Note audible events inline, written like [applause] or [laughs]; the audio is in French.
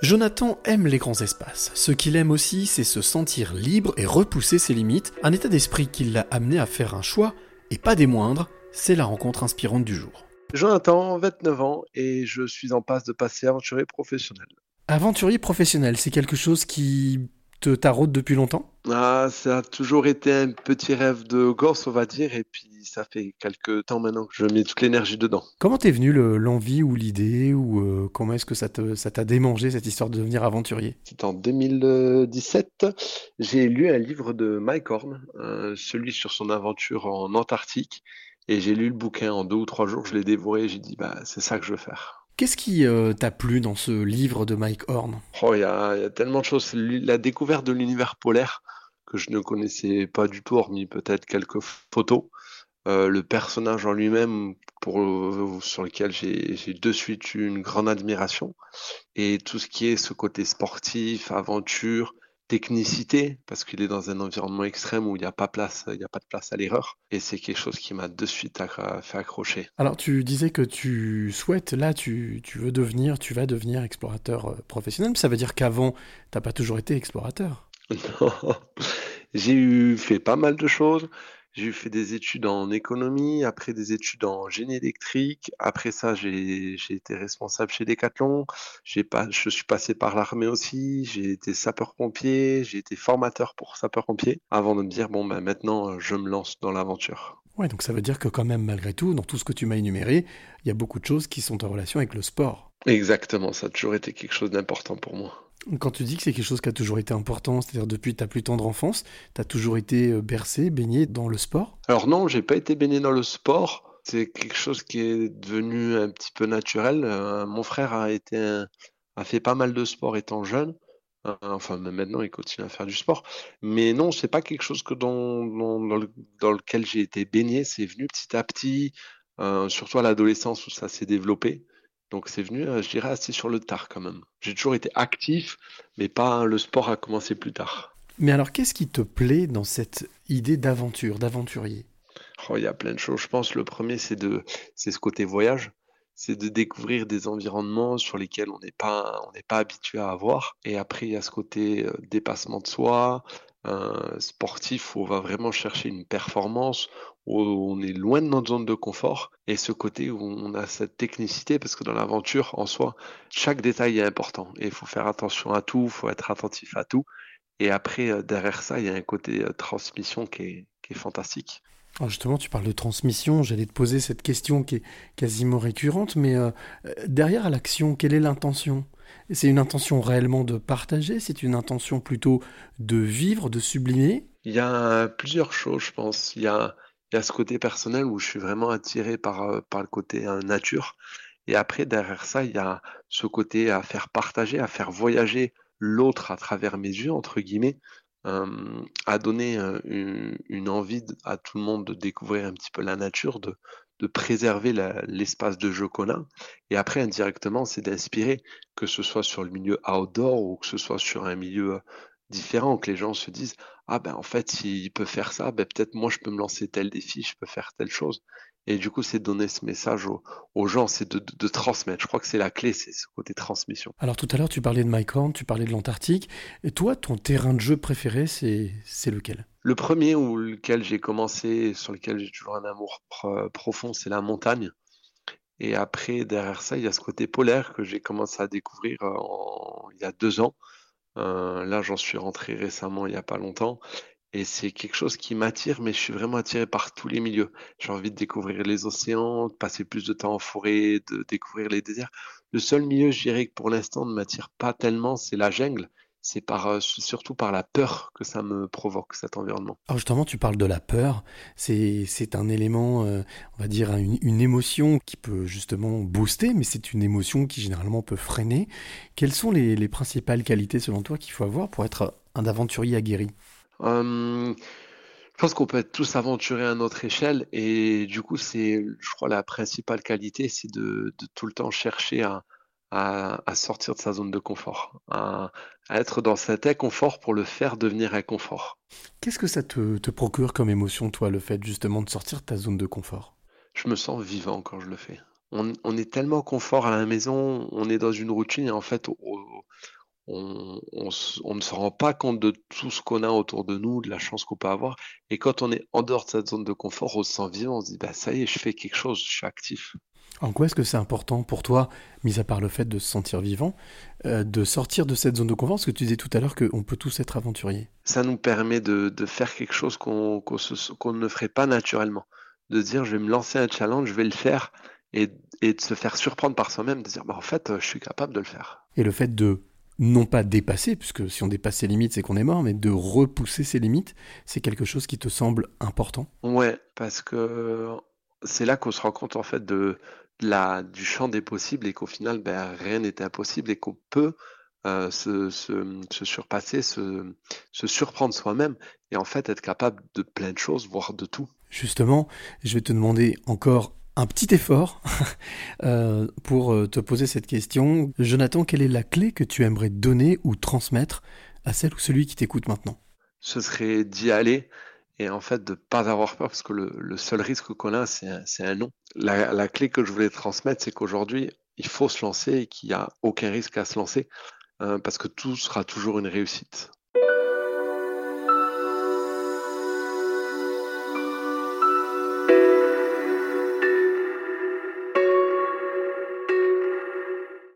Jonathan aime les grands espaces. Ce qu'il aime aussi, c'est se sentir libre et repousser ses limites, un état d'esprit qui l'a amené à faire un choix, et pas des moindres, c'est la rencontre inspirante du jour. Jonathan, 29 ans, et je suis en passe de passer aventurier professionnel. Aventurier professionnel, c'est quelque chose qui te taraude depuis longtemps Ah, ça a toujours été un petit rêve de gosse, on va dire, et puis ça fait quelques temps maintenant que je mets toute l'énergie dedans. Comment t'es venu le- l'envie ou l'idée, ou euh, comment est-ce que ça t'a démangé cette histoire de devenir aventurier? C'est en 2017, j'ai lu un livre de Mike Horn, euh, celui sur son aventure en Antarctique, et j'ai lu le bouquin en deux ou trois jours, je l'ai dévoré, j'ai dit, bah, c'est ça que je veux faire. Qu'est-ce qui euh, t'a plu dans ce livre de Mike Horn? Oh, il y a, il y a tellement de choses. La découverte de l'univers polaire que je ne connaissais pas du tout, hormis peut-être quelques photos. Euh, le personnage en lui-même, euh, sur lequel j'ai de suite eu une grande admiration, et tout ce qui est ce côté sportif, aventure, technicité, parce qu'il est dans un environnement extrême où il n'y a pas place, il n'y a pas de place à l'erreur, et c'est quelque chose qui m'a de suite accro- fait accrocher. Alors tu disais que tu souhaites, là tu, tu veux devenir, tu vas devenir explorateur euh, professionnel, mais ça veut dire qu'avant, t'as pas toujours été explorateur. [laughs] Non. J'ai eu fait pas mal de choses. J'ai fait des études en économie, après des études en génie électrique. Après ça, j'ai été responsable chez Decathlon. J'ai pas, je suis passé par l'armée aussi. J'ai été sapeur-pompier. J'ai été formateur pour sapeur-pompier avant de me dire bon ben maintenant je me lance dans l'aventure. Ouais, donc ça veut dire que quand même, malgré tout, dans tout ce que tu m'as énuméré, il y a beaucoup de choses qui sont en relation avec le sport. Exactement, ça a toujours été quelque chose d'important pour moi. Quand tu dis que c'est quelque chose qui a toujours été important, c'est-à-dire depuis ta plus tendre enfance, t'as toujours été euh, bercé, baigné dans le sport? Alors non, j'ai pas été baigné dans le sport. C'est quelque chose qui est devenu un petit peu naturel. Euh, mon frère a fait pas mal de sport étant jeune. Euh, enfin, maintenant, il continue à faire du sport. Mais non, c'est pas quelque chose que dans, dans, dans le- dans lequel j'ai été baigné. C'est venu petit à petit, surtout à l'adolescence où ça s'est développé. Donc c'est venu, euh, je dirais, assez sur le tard quand même. J'ai toujours été actif, mais pas le sport a commencé plus tard. Mais alors, qu'est-ce qui te plaît dans cette idée d'aventure, d'aventurier? Oh, il y a plein de choses. Je pense le premier, c'est de, c'est ce côté voyage. C'est de découvrir des environnements sur lesquels on n'est pas, on n'est pas habitué à avoir. Et après, il y a ce côté euh, dépassement de soi, euh, sportif, où on va vraiment chercher une performance, où on est loin de notre zone de confort. Et ce côté où on a cette technicité, parce que dans l'aventure, en soi, chaque détail est important. Et il faut faire attention à tout, il faut être attentif à tout. Et après, euh, derrière ça, il y a un côté euh, transmission qui est, qui est fantastique. Alors justement, tu parles de transmission, j'allais te poser cette question qui est quasiment récurrente, mais euh, euh, derrière l'action, quelle est l'intention? C'est une intention réellement de partager? C'est une intention plutôt de vivre, de sublimer? Il y a plusieurs choses, je pense. Il y a, il y a ce côté personnel où je suis vraiment attiré par, euh, par le côté euh, nature. Et après, derrière ça, il y a ce côté à faire partager, à faire voyager l'autre à travers mes yeux, entre guillemets, à donner euh, une, envie à tout le monde de découvrir un petit peu la nature, de, de préserver l'espace de jeu qu'on a. Et après, indirectement, c'est d'inspirer, que ce soit sur le milieu outdoor ou que ce soit sur un milieu différent, que les gens se disent, ah ben en fait, s'il peut faire ça, ben peut-être moi je peux me lancer tel défi, je peux faire telle chose. Et du coup, c'est donner ce message aux, aux gens, c'est de, de- de transmettre. Je crois que c'est la clé, c'est ce côté transmission. Alors tout à l'heure, tu parlais de Mike Horn, tu parlais de l'Antarctique, et toi, ton terrain de jeu préféré, c'est c'est lequel? Le premier ou lequel j'ai commencé, sur lequel j'ai toujours un amour pro- profond, c'est la montagne. Et après, derrière ça, il y a ce côté polaire que j'ai commencé à découvrir euh, en- il y a deux ans. Là, j'en suis rentré récemment, il n'y a pas longtemps. Et c'est quelque chose qui m'attire, mais je suis vraiment attiré par tous les milieux. J'ai envie de découvrir les océans, de passer plus de temps en forêt, de découvrir les déserts. Le seul milieu, je dirais, que pour l'instant ne m'attire pas tellement, c'est la jungle. C'est par, euh, surtout par la peur que ça me provoque, cet environnement. Alors justement, tu parles de la peur, c'est c'est un élément, euh, on va dire, une, une émotion qui peut justement booster, mais c'est une émotion qui généralement peut freiner. Quelles sont les, les principales qualités selon toi qu'il faut avoir pour être un aventurier aguerri? Euh, je pense qu'on peut être tous aventurés à notre échelle et du coup, c'est, je crois, la principale qualité, c'est de, de tout le temps chercher à, à, à sortir de sa zone de confort, à, à être dans cet inconfort pour le faire devenir inconfort. Qu'est-ce que ça te, te procure comme émotion, toi, le fait justement de sortir de ta zone de confort? Je me sens vivant quand je le fais. on, on est tellement confort à la maison, on est dans une routine et en fait, on, ne se rend pas compte de tout ce qu'on a autour de nous, de la chance qu'on peut avoir. Et quand on est en dehors de cette zone de confort, on se sent vivant, on se dit, bah, ça y est, je fais quelque chose, je suis actif. En quoi est-ce que c'est important pour toi, mis à part le fait de se sentir vivant, euh, de sortir de cette zone de confort? Parce que tu disais tout à l'heure qu'on peut tous être aventuriers. Ça nous permet de, faire quelque chose qu'on ne ferait pas naturellement. De dire, je vais me lancer un challenge, je vais le faire, et, de se faire surprendre par soi-même, de dire, bah, en fait, je suis capable de le faire. Et le fait de non pas dépasser, puisque si on dépasse ses limites, c'est qu'on est mort, mais de repousser ses limites, c'est quelque chose qui te semble important Ouais, parce que c'est là qu'on se rend compte en fait de, la, du champ des possibles et qu'au final, ben, rien n'est impossible et qu'on peut euh, se, surpasser, se, se surprendre soi-même et en fait être capable de plein de choses, voire de tout. Justement, je vais te demander encore un petit effort [laughs] euh, pour euh, te poser cette question. Jonathan, quelle est la clé que tu aimerais donner ou transmettre à celle ou celui qui t'écoute maintenant? Ce serait d'y aller et en fait de ne pas avoir peur parce que le, seul risque qu'on a, c'est un, non. La, clé que je voulais transmettre, c'est qu'aujourd'hui, il faut se lancer et qu'il n'y a aucun risque à se lancer euh, parce que tout sera toujours une réussite.